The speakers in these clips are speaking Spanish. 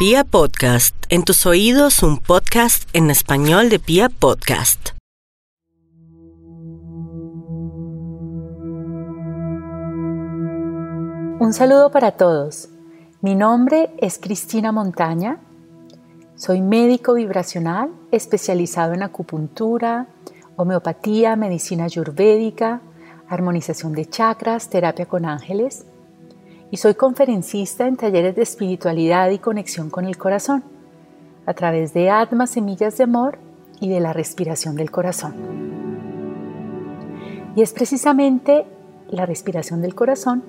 Pia Podcast, en tus oídos un podcast en español de Pia Podcast. Un saludo para todos. Mi nombre es Cristina Montaña. Soy médico vibracional especializado en acupuntura, homeopatía, medicina ayurvédica, armonización de chakras, terapia con ángeles y soy conferencista en talleres de espiritualidad y conexión con el corazón a través de Atma Semillas de Amor y de la respiración del corazón. Y es precisamente la respiración del corazón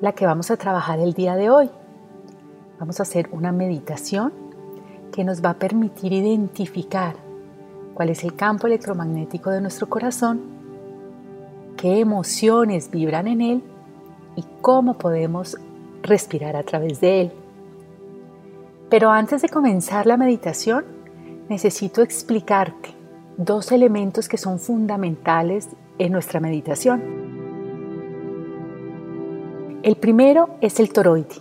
la que vamos a trabajar el día de hoy. Vamos a hacer una meditación que nos va a permitir identificar cuál es el campo electromagnético de nuestro corazón, qué emociones vibran en él y cómo podemos respirar a través de él. Pero antes de comenzar la meditación, necesito explicarte dos elementos que son fundamentales en nuestra meditación. El primero es el toroide.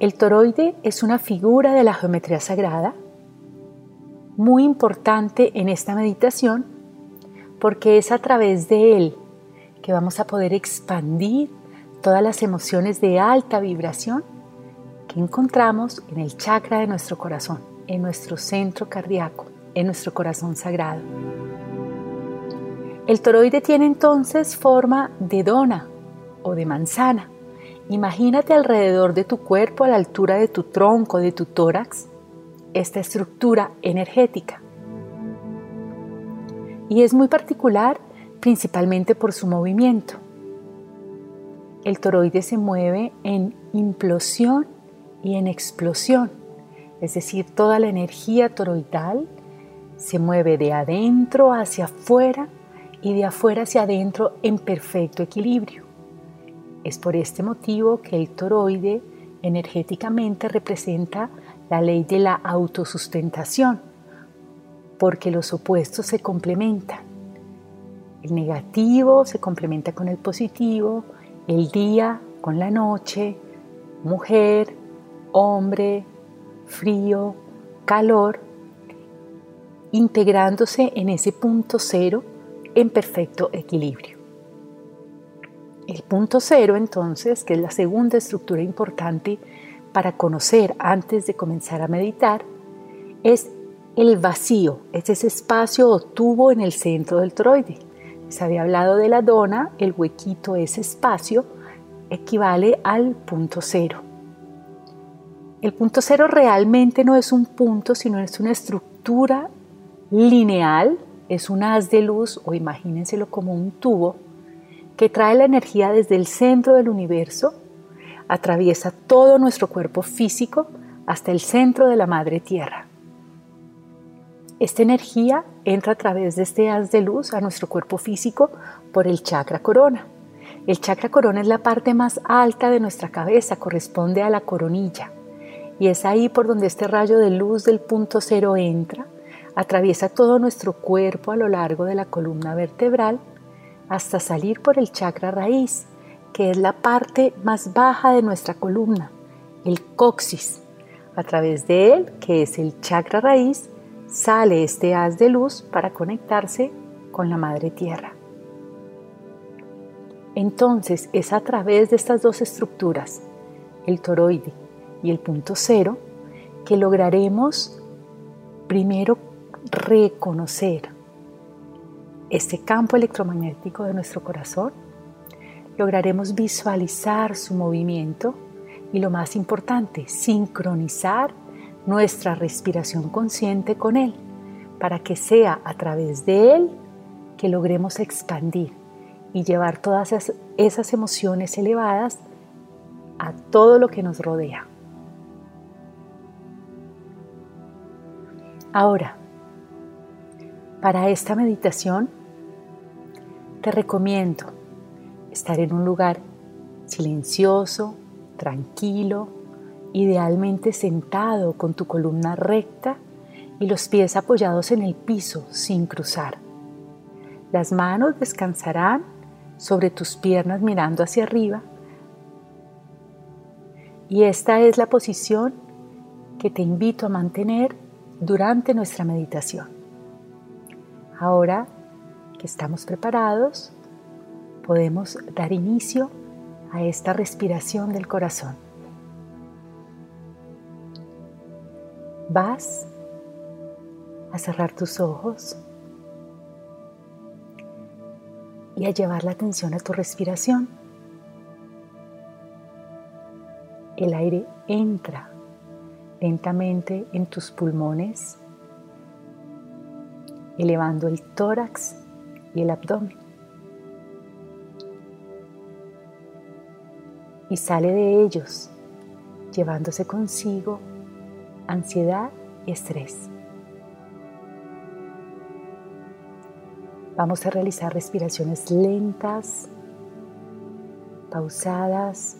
El toroide es una figura de la geometría sagrada muy importante en esta meditación porque es a través de él que vamos a poder expandir todas las emociones de alta vibración que encontramos en el chakra de nuestro corazón, en nuestro centro cardíaco, en nuestro corazón sagrado. El toroide tiene entonces forma de dona o de manzana Imagínate alrededor de tu cuerpo, a la altura de tu tronco, de tu tórax, esta estructura energética. Y es muy particular principalmente por su movimiento. El toroide se mueve en implosión y en explosión, es decir, toda la energía toroidal se mueve de adentro hacia afuera y de afuera hacia adentro en perfecto equilibrio. Es por este motivo que el toroide energéticamente representa la ley de la autosustentación, porque los opuestos se complementan. El negativo se complementa con el positivo, el día con la noche, mujer, hombre, frío, calor, integrándose en ese punto cero en perfecto equilibrio. El punto cero, entonces, que es la segunda estructura importante para conocer antes de comenzar a meditar, es el vacío, es ese espacio o tubo en el centro del toroide. Se había hablado de la dona, el huequito, ese espacio, equivale al punto cero. El punto cero realmente no es un punto, sino es una estructura lineal, es un haz de luz o imagínenselo como un tubo que trae la energía desde el centro del universo, atraviesa todo nuestro cuerpo físico hasta el centro de la Madre Tierra. Esta energía entra a través de este haz de luz a nuestro cuerpo físico por el chakra corona. El chakra corona es la parte más alta de nuestra cabeza, corresponde a la coronilla. Y es ahí por donde este rayo de luz del punto cero entra, atraviesa todo nuestro cuerpo a lo largo de la columna vertebral hasta salir por el chakra raíz, que es la parte más baja de nuestra columna, el coxis. A través de él, que es el chakra raíz, sale este haz de luz para conectarse con la madre tierra. Entonces es a través de estas dos estructuras, el toroide y el punto cero, que lograremos primero reconocer este campo electromagnético de nuestro corazón, lograremos visualizar su movimiento y lo más importante, sincronizar nuestra respiración consciente con él, para que sea a través de él que logremos expandir y llevar todas esas, emociones elevadas a todo lo que nos rodea. Ahora, para esta meditación, te recomiendo estar en un lugar silencioso, tranquilo, idealmente sentado con tu columna recta y los pies apoyados en el piso sin cruzar. Las manos descansarán sobre tus piernas mirando hacia arriba y esta es la posición que te invito a mantener durante nuestra meditación. Ahora que estamos preparados, podemos dar inicio a esta respiración del corazón. Vas a cerrar tus ojos y a llevar la atención a tu respiración. El aire entra lentamente en tus pulmones, elevando el tórax y el abdomen. Y sale de ellos, llevándose consigo ansiedad y estrés. Vamos a realizar respiraciones lentas, pausadas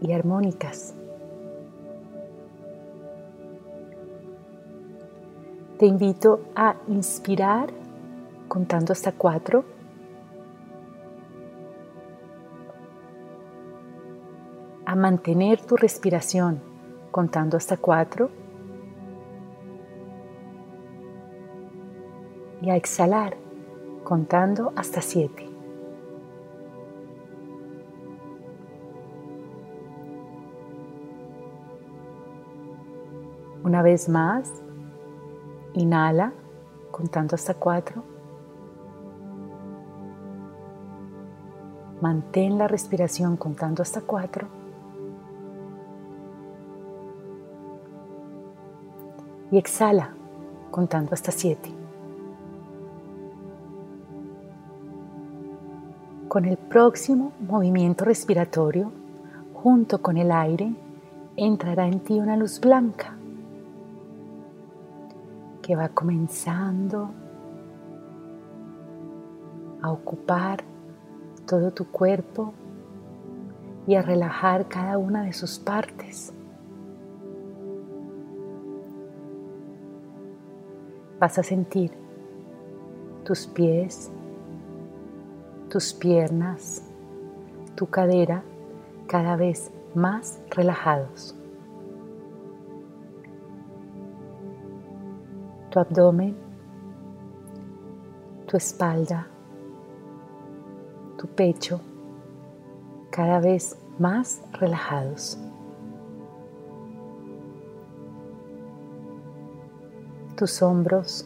y armónicas. Te invito a inspirar contando hasta cuatro. A mantener tu respiración contando hasta cuatro. Y a exhalar contando hasta siete. Una vez más, inhala contando hasta cuatro. Mantén la respiración contando hasta cuatro. Y exhala contando hasta siete. Con el próximo movimiento respiratorio, junto con el aire, entrará en ti una luz blanca que va comenzando a ocupar todo tu cuerpo y a relajar cada una de sus partes. Vas a sentir tus pies, tus piernas, tu cadera cada vez más relajados. Tu abdomen, tu espalda, tu pecho cada vez más relajados. Tus hombros,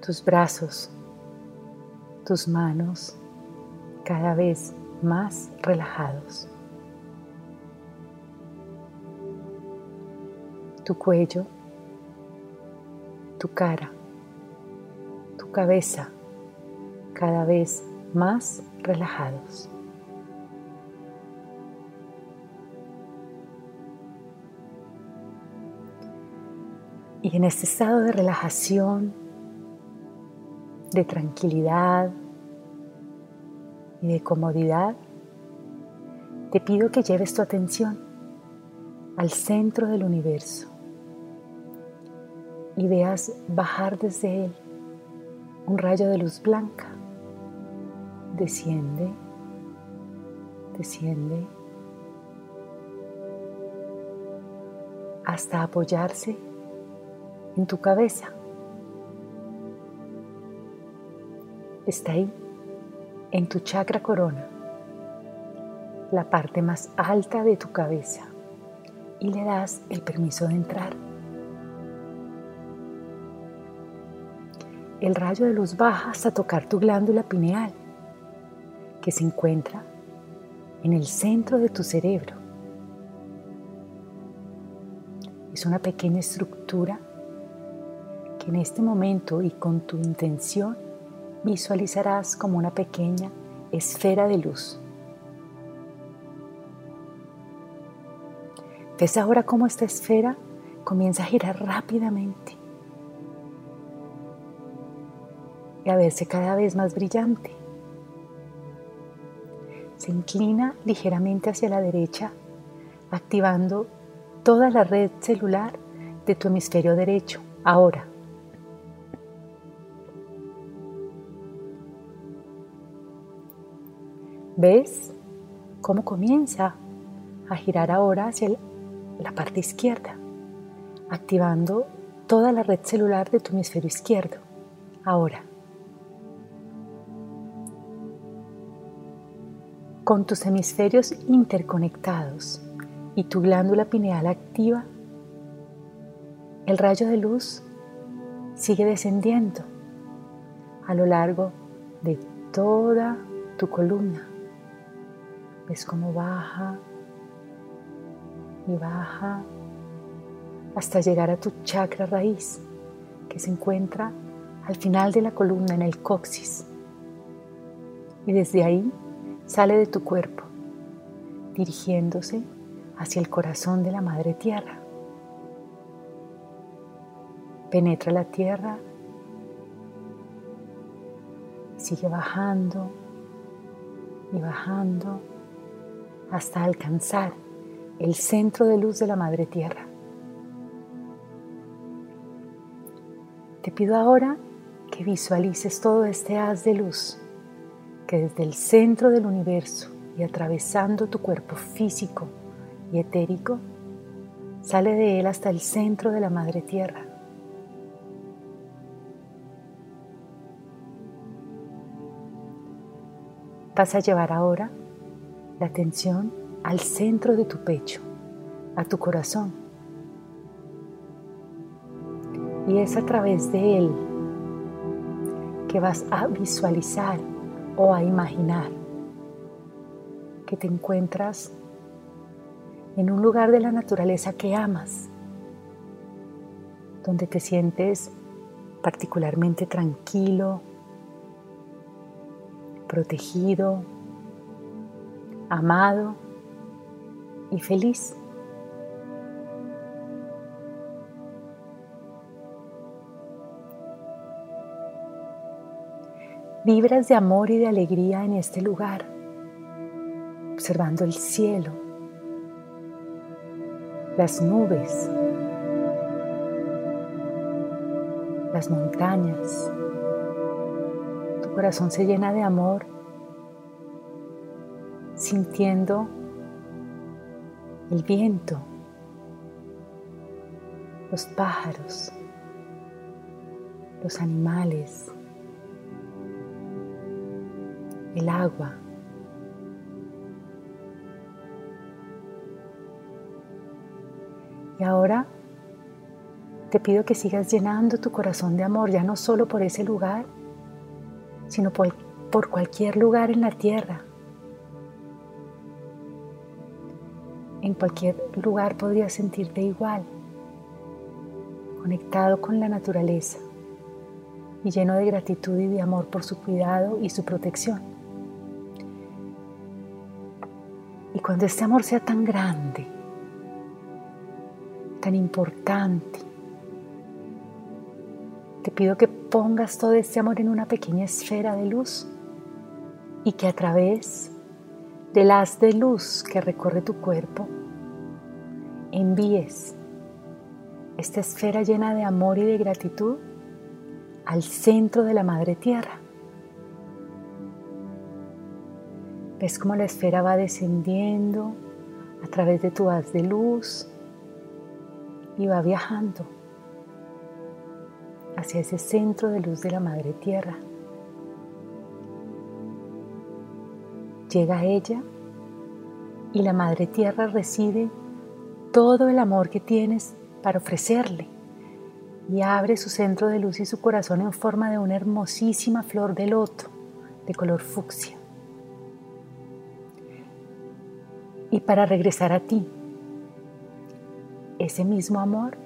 tus brazos, tus manos cada vez más relajados. Tu cuello, tu cara, tu cabeza cada vez más relajados. Y en este estado de relajación, de tranquilidad y de comodidad, te pido que lleves tu atención al centro del universo y veas bajar desde él un rayo de luz blanca. Desciende, desciende, hasta apoyarse en tu cabeza. Está ahí, en tu chakra corona, la parte más alta de tu cabeza, y le das el permiso de entrar. El rayo de luz baja hasta tocar tu glándula pineal que se encuentra en el centro de tu cerebro. Es una pequeña estructura en este momento y con tu intención visualizarás como una pequeña esfera de luz. ¿Ves ahora cómo esta esfera comienza a girar rápidamente y a verse cada vez más brillante? se inclina ligeramente hacia la derecha, activando toda la red celular de tu hemisferio derecho. Ahora. ¿Ves cómo comienza a girar ahora hacia la parte izquierda, activando toda la red celular de tu hemisferio izquierdo. Ahora, con tus hemisferios interconectados y tu glándula pineal activa, el rayo de luz sigue descendiendo a lo largo de toda tu columna. Ves cómo baja y baja hasta llegar a tu chakra raíz que se encuentra al final de la columna en el coxis. Y desde ahí sale de tu cuerpo, dirigiéndose hacia el corazón de la Madre Tierra. Penetra la tierra, sigue bajando y bajando hasta alcanzar el centro de luz de la Madre Tierra. Te pido ahora que visualices todo este haz de luz que desde el centro del universo y atravesando tu cuerpo físico y etérico, sale de él hasta el centro de la Madre Tierra. Vas a llevar ahora la atención al centro de tu pecho, a tu corazón. Y es a través de él que vas a visualizar o a imaginar que te encuentras en un lugar de la naturaleza que amas, donde te sientes particularmente tranquilo, protegido, amado y feliz. Vibras de amor y de alegría en este lugar, observando el cielo, las nubes, las montañas. Tu corazón se llena de amor, sintiendo el viento, los pájaros, los animales el agua. Y ahora te pido que sigas llenando tu corazón de amor, ya no solo por ese lugar, sino por, por cualquier lugar en la tierra. En cualquier lugar podrías sentirte igual, conectado con la naturaleza y lleno de gratitud y de amor por su cuidado y su protección. Y cuando este amor sea tan grande, tan importante, te pido que pongas todo este amor en una pequeña esfera de luz y que a través del haz de luz que recorre tu cuerpo, envíes esta esfera llena de amor y de gratitud al centro de la Madre Tierra Ves cómo la esfera va descendiendo a través de tu haz de luz y va viajando hacia ese centro de luz de la Madre Tierra. Llega a ella y la Madre Tierra recibe todo el amor que tienes para ofrecerle y abre su centro de luz y su corazón en forma de una hermosísima flor de loto de color fucsia. y para regresar a ti ese mismo amor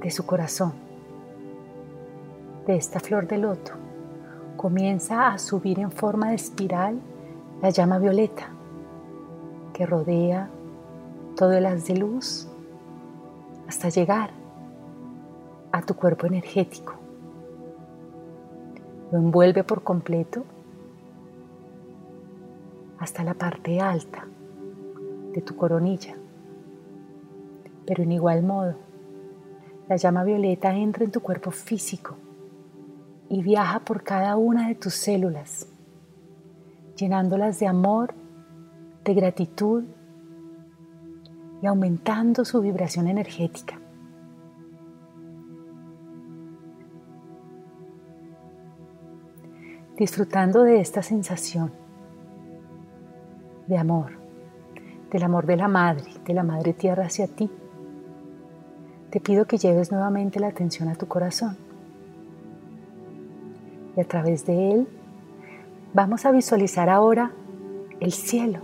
de su corazón, de esta flor de loto, comienza a subir en forma de espiral la llama violeta que rodea todo el haz de luz hasta llegar a tu cuerpo energético. Lo envuelve por completo hasta la parte alta de tu coronilla. Pero en igual modo, la llama violeta entra en tu cuerpo físico y viaja por cada una de tus células, llenándolas de amor, de gratitud y aumentando su vibración energética. Disfrutando de esta sensación de amor, del amor de la madre, de la madre tierra hacia ti, te pido que lleves nuevamente la atención a tu corazón. Y a través de él vamos a visualizar ahora el cielo,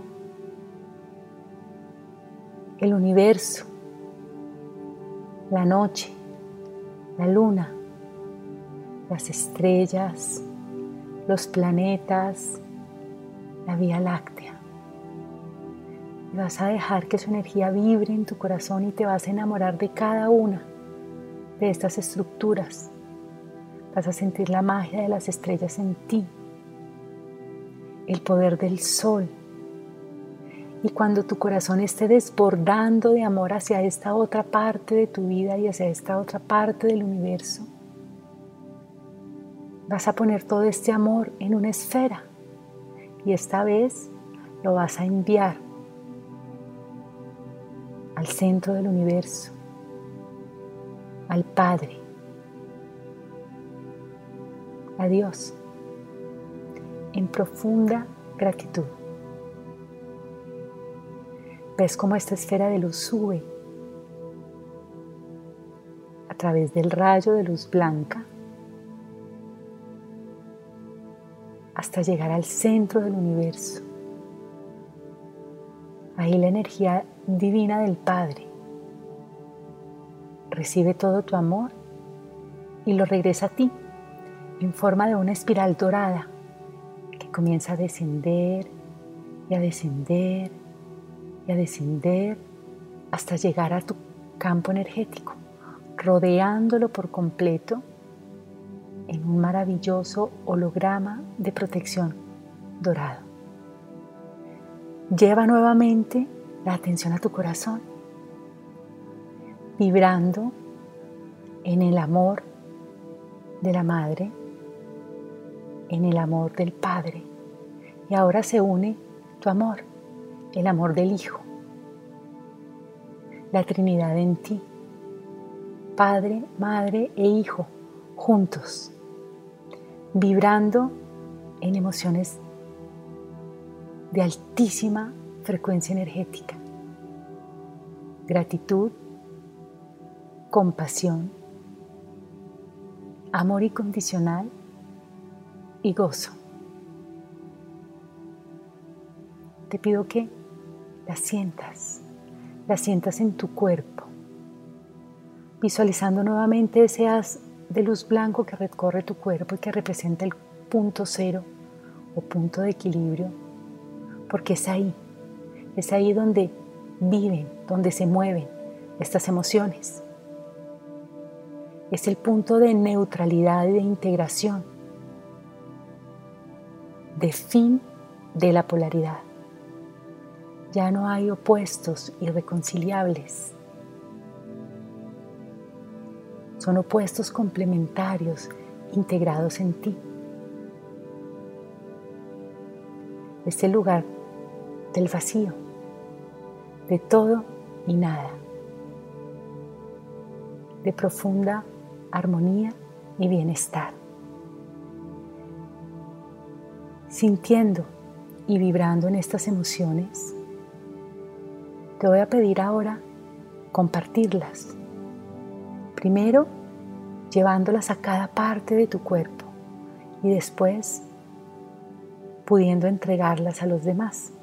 el universo, la noche, la luna, las estrellas, los planetas, la Vía Láctea. Y vas a dejar que su energía vibre en tu corazón y te vas a enamorar de cada una de estas estructuras. Vas a sentir la magia de las estrellas en ti, el poder del sol. Y cuando tu corazón esté desbordando de amor hacia esta otra parte de tu vida y hacia esta otra parte del universo, vas a poner todo este amor en una esfera y esta vez lo vas a enviar al centro del universo, al Padre, a Dios, en profunda gratitud. Ves cómo esta esfera de luz sube a través del rayo de luz blanca hasta llegar al centro del universo. Ahí la energía divina del Padre recibe todo tu amor y lo regresa a ti en forma de una espiral dorada que comienza a descender y a descender y a descender hasta llegar a tu campo energético, rodeándolo por completo en un maravilloso holograma de protección dorado. Lleva nuevamente la atención a tu corazón, vibrando en el amor de la Madre, en el amor del Padre. Y ahora se une tu amor, el amor del Hijo, la Trinidad en ti, Padre, Madre e Hijo, juntos vibrando en emociones de altísima frecuencia energética. Gratitud, compasión, amor incondicional y gozo. Te pido que la sientas, la sientas en tu cuerpo, visualizando nuevamente ese haz de luz blanco que recorre tu cuerpo y que representa el punto cero o punto de equilibrio, porque es ahí, es ahí donde viven, donde se mueven estas emociones. Es el punto de neutralidad y de integración, de fin de la polaridad. Ya no hay opuestos irreconciliables son opuestos complementarios integrados en ti. Es el lugar del vacío, de todo y nada, de profunda armonía y bienestar. Sintiendo y vibrando en estas emociones, te voy a pedir ahora compartirlas Primero, llevándolas a cada parte de tu cuerpo y después pudiendo entregarlas a los demás.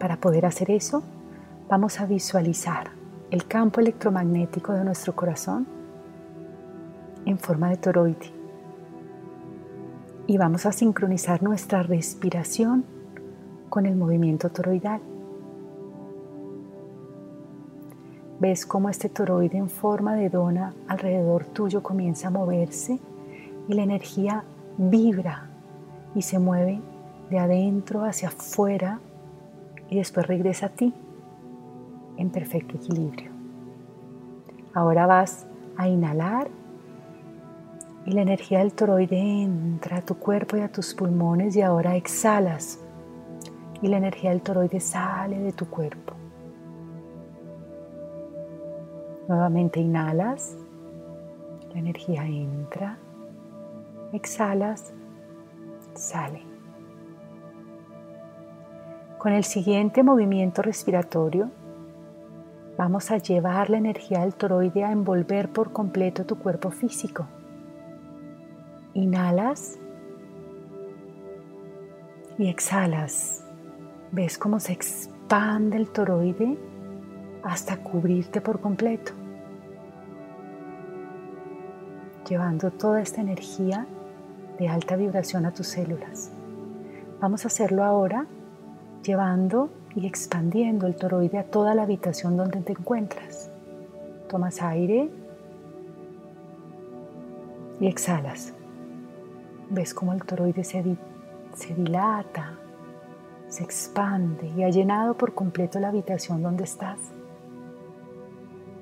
Para poder hacer eso, vamos a visualizar el campo electromagnético de nuestro corazón en forma de toroide. Y vamos a sincronizar nuestra respiración con el movimiento toroidal. Ves cómo este toroide en forma de dona alrededor tuyo comienza a moverse y la energía vibra y se mueve de adentro hacia afuera y después regresa a ti en perfecto equilibrio. Ahora vas a inhalar y la energía del toroide entra a tu cuerpo y a tus pulmones y ahora exhalas y la energía del toroide sale de tu cuerpo. Nuevamente inhalas, la energía entra, exhalas, sale. Con el siguiente movimiento respiratorio, vamos a llevar la energía del toroide a envolver por completo tu cuerpo físico. Inhalas y exhalas. ¿Ves cómo se expande el toroide hasta cubrirte por completo? Llevando toda esta energía de alta vibración a tus células. Vamos a hacerlo ahora llevando y expandiendo el toroide a toda la habitación donde te encuentras. Tomas aire y exhalas. Ves cómo el toroide se, se dilata, se expande y ha llenado por completo la habitación donde estás.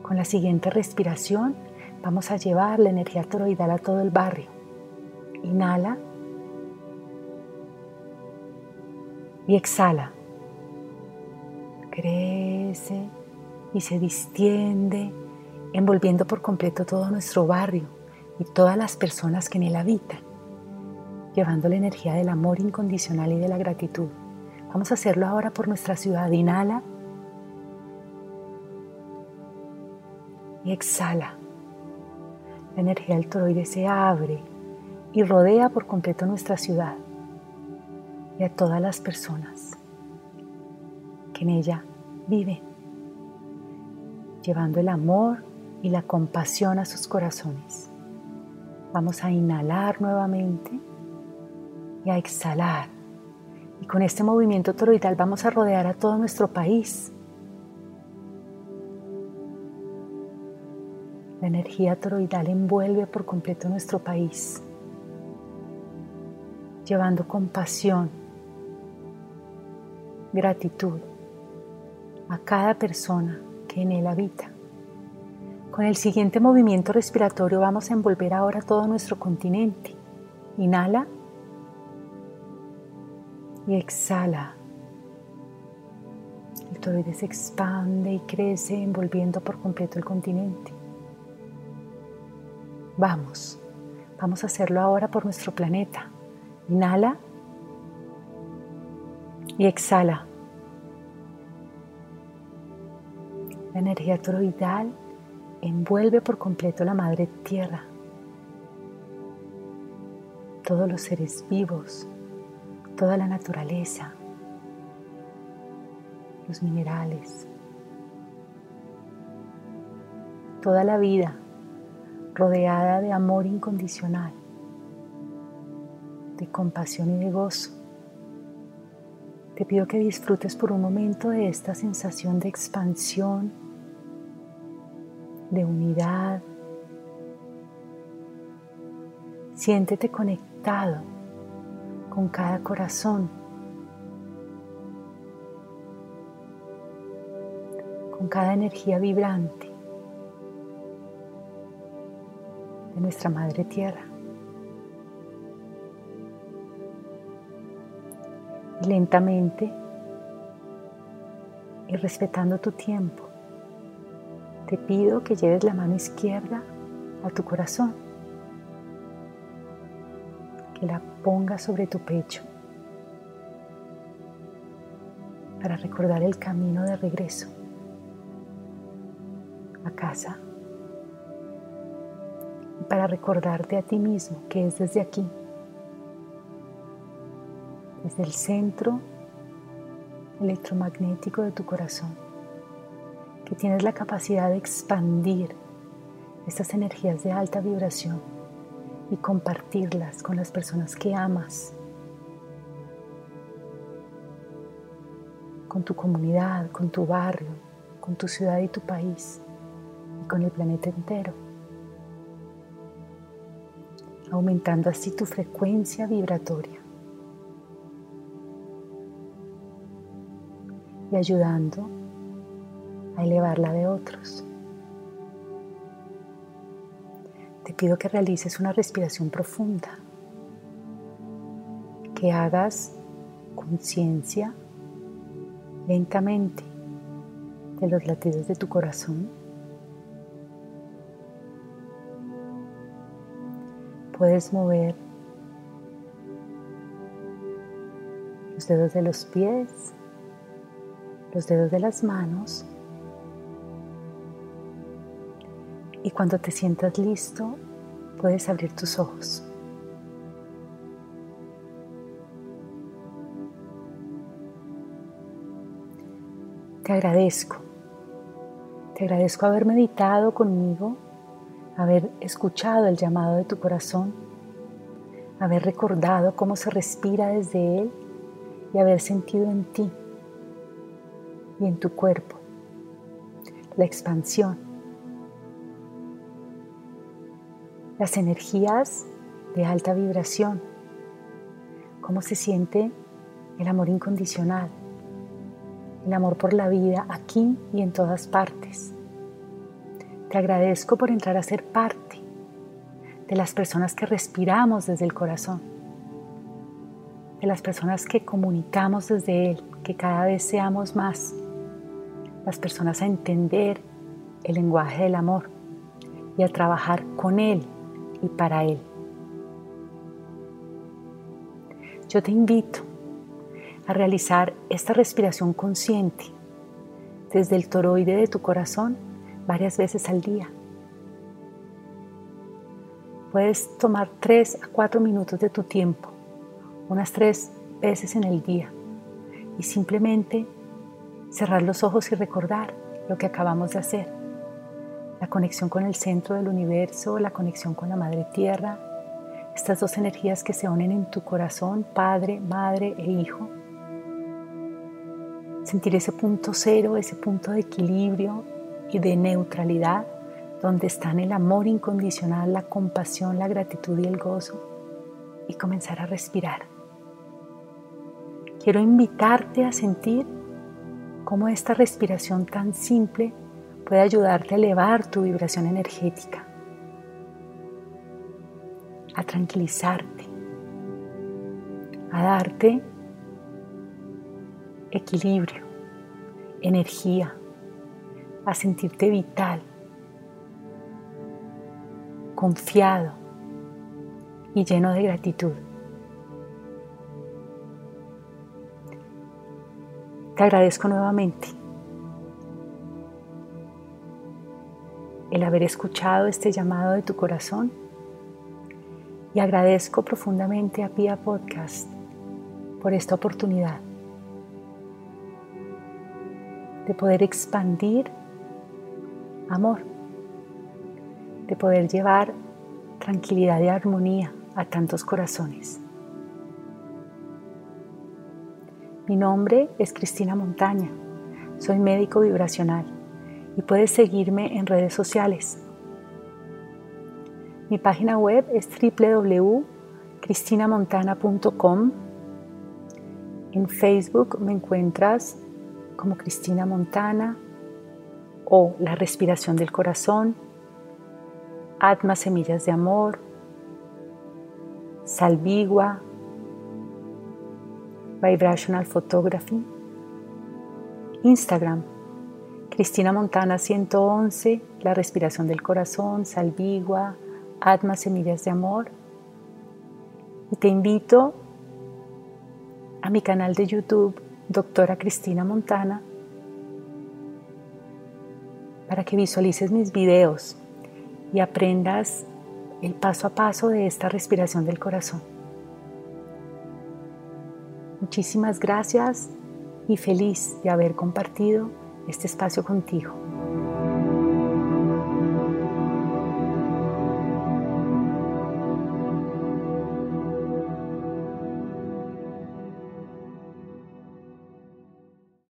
Con la siguiente respiración vamos a llevar la energía toroidal a todo el barrio. Inhala y exhala. Crece y se distiende, envolviendo por completo todo nuestro barrio y todas las personas que en él habitan, llevando la energía del amor incondicional y de la gratitud. Vamos a hacerlo ahora por nuestra ciudad. Inhala y exhala. La energía del toroide se abre y rodea por completo nuestra ciudad y a todas las personas que en ella viven, llevando el amor y la compasión a sus corazones. Vamos a inhalar nuevamente y a exhalar. Y con este movimiento toroidal vamos a rodear a todo nuestro país. La energía toroidal envuelve por completo nuestro país, llevando compasión, gratitud a cada persona que en él habita. Con el siguiente movimiento respiratorio vamos a envolver ahora todo nuestro continente. Inhala y exhala. El toroide se expande y crece envolviendo por completo el continente. Vamos, vamos a hacerlo ahora por nuestro planeta. Inhala y exhala. La energía toroidal envuelve por completo la madre tierra, todos los seres vivos, toda la naturaleza, los minerales, toda la vida rodeada de amor incondicional, de compasión y de gozo. Te pido que disfrutes por un momento de esta sensación de expansión, de unidad. Siéntete conectado con cada corazón, con cada energía vibrante de nuestra Madre Tierra. Lentamente y respetando tu tiempo, te pido que lleves la mano izquierda a tu corazón, que la pongas sobre tu pecho para recordar el camino de regreso a casa y para recordarte a ti mismo que es desde aquí, desde el centro electromagnético de tu corazón que tienes la capacidad de expandir estas energías de alta vibración y compartirlas con las personas que amas, con tu comunidad, con tu barrio, con tu ciudad y tu país y con el planeta entero, aumentando así tu frecuencia vibratoria. Y ayudando a elevar la de otros. pido que realices una respiración profunda, que hagas conciencia lentamente de los latidos de tu corazón. Puedes mover los dedos de los pies, los dedos de las manos y cuando te sientas listo, puedes abrir tus ojos. Te agradezco. Te agradezco haber meditado conmigo, haber escuchado el llamado de tu corazón, haber recordado cómo se respira desde él y haber sentido en ti y en tu cuerpo la expansión, las energías de alta vibración, cómo se siente el amor incondicional, el amor por la vida aquí y en todas partes. Te agradezco por entrar a ser parte de las personas que respiramos desde el corazón de las personas que comunicamos desde Él, que cada vez seamos más las personas a entender el lenguaje del amor y a trabajar con Él y para Él. Yo te invito a realizar esta respiración consciente desde el toroide de tu corazón varias veces al día. Puedes tomar tres a cuatro minutos de tu tiempo unas tres veces en el día y simplemente cerrar los ojos y recordar lo que acabamos de hacer. La conexión con el centro del universo, la conexión con la Madre Tierra, estas dos energías que se unen en tu corazón, Padre, Madre e Hijo. Sentir ese punto cero, ese punto de equilibrio y de neutralidad donde están el amor incondicional, la compasión, la gratitud y el gozo y comenzar a respirar. Quiero invitarte a sentir cómo esta respiración tan simple puede ayudarte a elevar tu vibración energética, a tranquilizarte, a darte equilibrio, energía, a sentirte vital, confiado y lleno de gratitud. Te agradezco nuevamente el haber escuchado este llamado de tu corazón y agradezco profundamente a Pia Podcast por esta oportunidad de poder expandir amor, de poder llevar tranquilidad y armonía a tantos corazones. Mi nombre es Cristina Montaña, soy médico vibracional y puedes seguirme en redes sociales. Mi página web es www.cristinamontana.com. En Facebook me encuentras como Cristina Montana o La Respiración del Corazón, Atma Semillas de Amor, Salvigua, Vibrational Photography. Instagram, Cristina Montana 111, La Respiración del Corazón, Salvigua, Atma Semillas de Amor. Y te invito a mi canal de YouTube, Doctora Cristina Montana, para que visualices mis videos y aprendas el paso a paso de esta respiración del corazón. Muchísimas gracias y feliz de haber compartido este espacio contigo.